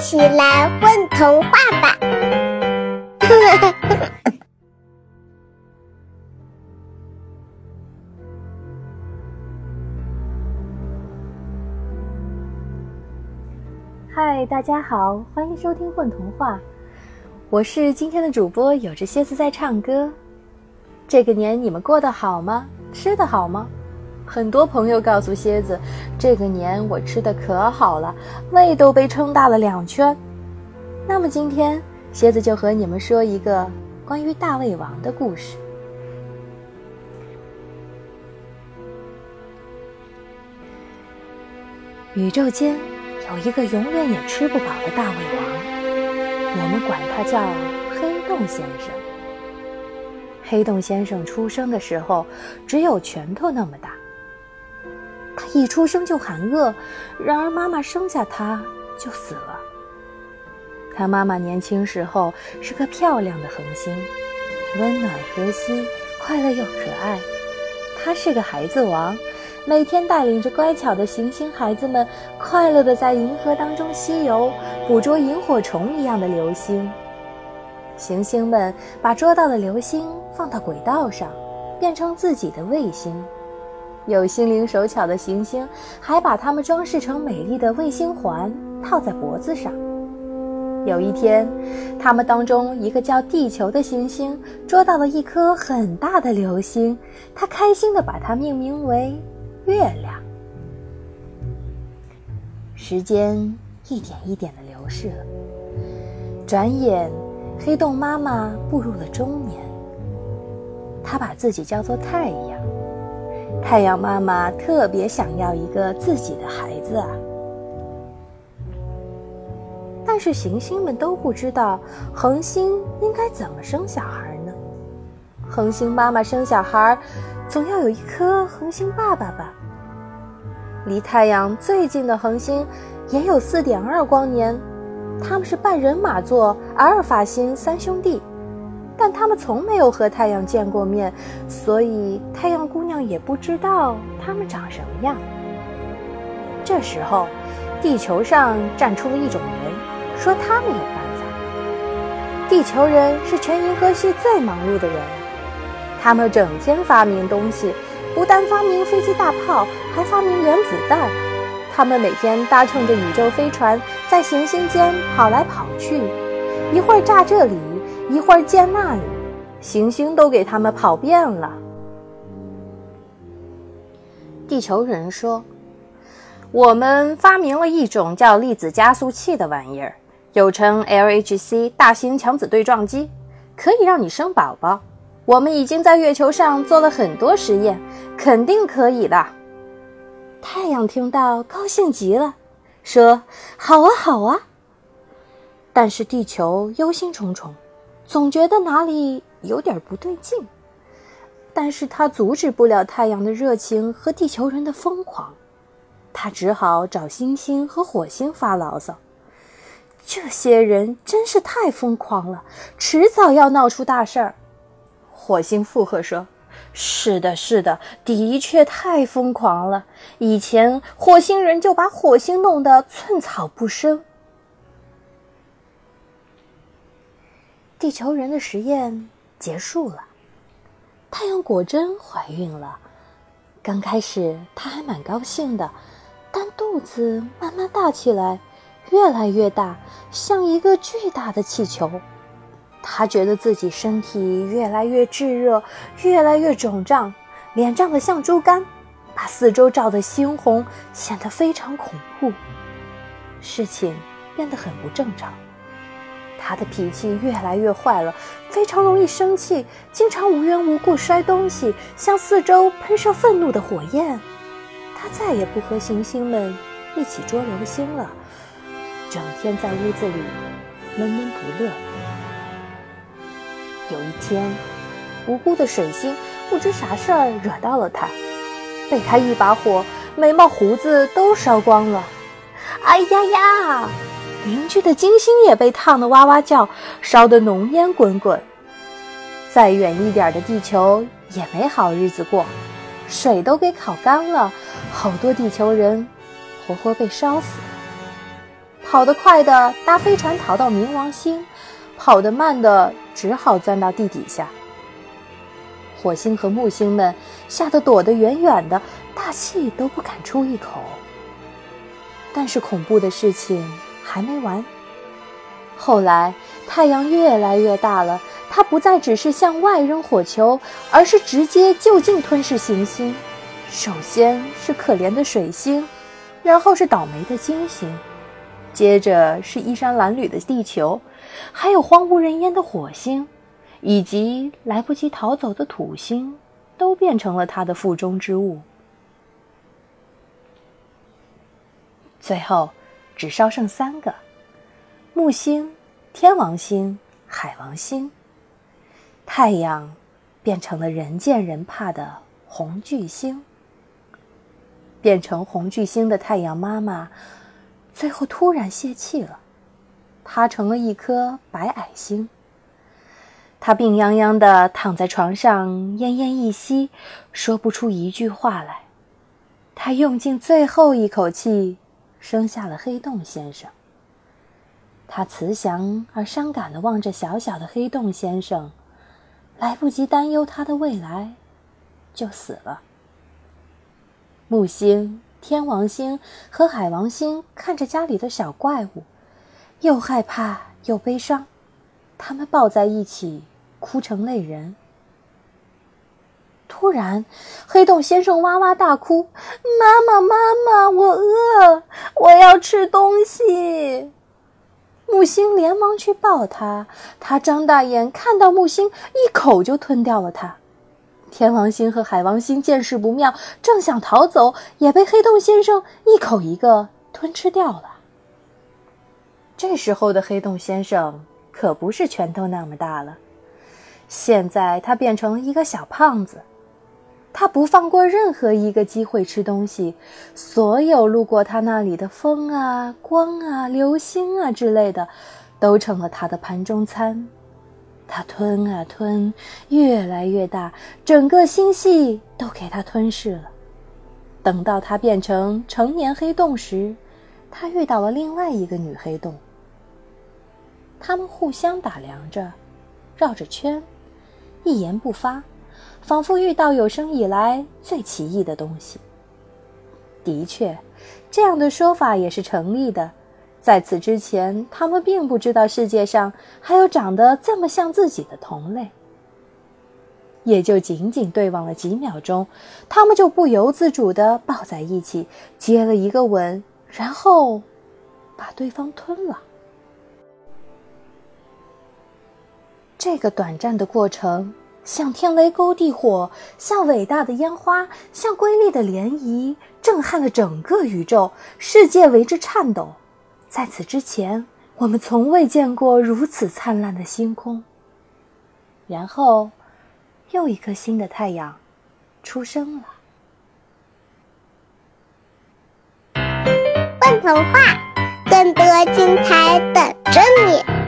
起来混童话吧！嗨，大家好，欢迎收听《混童话》，我是今天的主播，有只蝎子在唱歌。这个年你们过得好吗？吃得好吗？很多朋友告诉蝎子，这个年我吃的可好了，胃都被撑大了两圈。那么今天，蝎子就和你们说一个关于大胃王的故事。宇宙间有一个永远也吃不饱的大胃王，我们管他叫黑洞先生。黑洞先生出生的时候只有拳头那么大。一出生就喊饿，然而妈妈生下他就死了。他妈妈年轻时候是个漂亮的恒星，温暖和煦，快乐又可爱。他是个孩子王，每天带领着乖巧的行星孩子们，快乐地在银河当中西游，捕捉萤火虫一样的流星。行星们把捉到的流星放到轨道上，变成自己的卫星。有心灵手巧的行星，还把它们装饰成美丽的卫星环，套在脖子上。有一天，他们当中一个叫地球的行星捉到了一颗很大的流星，他开心地把它命名为月亮。时间一点一点地流逝了，转眼，黑洞妈妈步入了中年。她把自己叫做太阳。太阳妈妈特别想要一个自己的孩子啊，但是行星们都不知道恒星应该怎么生小孩呢？恒星妈妈生小孩，总要有一颗恒星爸爸吧？离太阳最近的恒星也有四点二光年，他们是半人马座阿尔法星三兄弟。但他们从没有和太阳见过面，所以太阳姑娘也不知道他们长什么样。这时候，地球上站出了一种人，说他们有办法。地球人是全银河系最忙碌的人，他们整天发明东西，不但发明飞机大炮，还发明原子弹。他们每天搭乘着宇宙飞船，在行星间跑来跑去，一会儿炸这里。一会儿见那里，行星都给他们跑遍了。地球人说：“我们发明了一种叫粒子加速器的玩意儿，又称 LHC 大型强子对撞机，可以让你生宝宝。我们已经在月球上做了很多实验，肯定可以的。”太阳听到，高兴极了，说：“好啊，好啊。”但是地球忧心忡忡。总觉得哪里有点不对劲，但是他阻止不了太阳的热情和地球人的疯狂，他只好找星星和火星发牢骚。这些人真是太疯狂了，迟早要闹出大事儿。火星附和说：“是的，是的，的确太疯狂了。以前火星人就把火星弄得寸草不生。”地球人的实验结束了，太阳果真怀孕了。刚开始她还蛮高兴的，但肚子慢慢大起来，越来越大，像一个巨大的气球。她觉得自己身体越来越炙热，越来越肿胀，脸胀得像猪肝，把四周照得猩红，显得非常恐怖。事情变得很不正常。他的脾气越来越坏了，非常容易生气，经常无缘无故摔东西，向四周喷射愤怒的火焰。他再也不和行星们一起捉流星了，整天在屋子里闷闷不乐。有一天，无辜的水星不知啥事儿惹到了他，被他一把火，眉毛胡子都烧光了。哎呀呀！邻居的金星也被烫得哇哇叫，烧得浓烟滚滚。再远一点的地球也没好日子过，水都给烤干了，好多地球人活活被烧死了。跑得快的搭飞船逃到冥王星，跑得慢的只好钻到地底下。火星和木星们吓得躲得远远的，大气都不敢出一口。但是恐怖的事情还没完。后来太阳越来越大了，它不再只是向外扔火球，而是直接就近吞噬行星。首先是可怜的水星，然后是倒霉的金星，接着是衣衫褴褛的地球，还有荒无人烟的火星。以及来不及逃走的土星，都变成了他的腹中之物。最后，只烧剩三个：木星、天王星、海王星。太阳变成了人见人怕的红巨星。变成红巨星的太阳妈妈，最后突然泄气了，它成了一颗白矮星。他病殃殃的躺在床上，奄奄一息，说不出一句话来。他用尽最后一口气，生下了黑洞先生。他慈祥而伤感的望着小小的黑洞先生，来不及担忧他的未来，就死了。木星、天王星和海王星看着家里的小怪物，又害怕又悲伤，他们抱在一起。哭成泪人。突然，黑洞先生哇哇大哭：“妈妈，妈妈，我饿，我要吃东西。”木星连忙去抱他，他张大眼看到木星，一口就吞掉了他。天王星和海王星见势不妙，正想逃走，也被黑洞先生一口一个吞吃掉了。这时候的黑洞先生可不是拳头那么大了。现在他变成了一个小胖子，他不放过任何一个机会吃东西，所有路过他那里的风啊、光啊、流星啊之类的，都成了他的盘中餐。他吞啊吞，越来越大，整个星系都给他吞噬了。等到他变成成年黑洞时，他遇到了另外一个女黑洞，他们互相打量着，绕着圈。一言不发，仿佛遇到有生以来最奇异的东西。的确，这样的说法也是成立的。在此之前，他们并不知道世界上还有长得这么像自己的同类。也就仅仅对望了几秒钟，他们就不由自主地抱在一起，接了一个吻，然后把对方吞了。这个短暂的过程，像天雷勾地火，像伟大的烟花，像瑰丽的涟漪，震撼了整个宇宙，世界为之颤抖。在此之前，我们从未见过如此灿烂的星空。然后，又一颗新的太阳出生了。问童话，更多精彩等着你。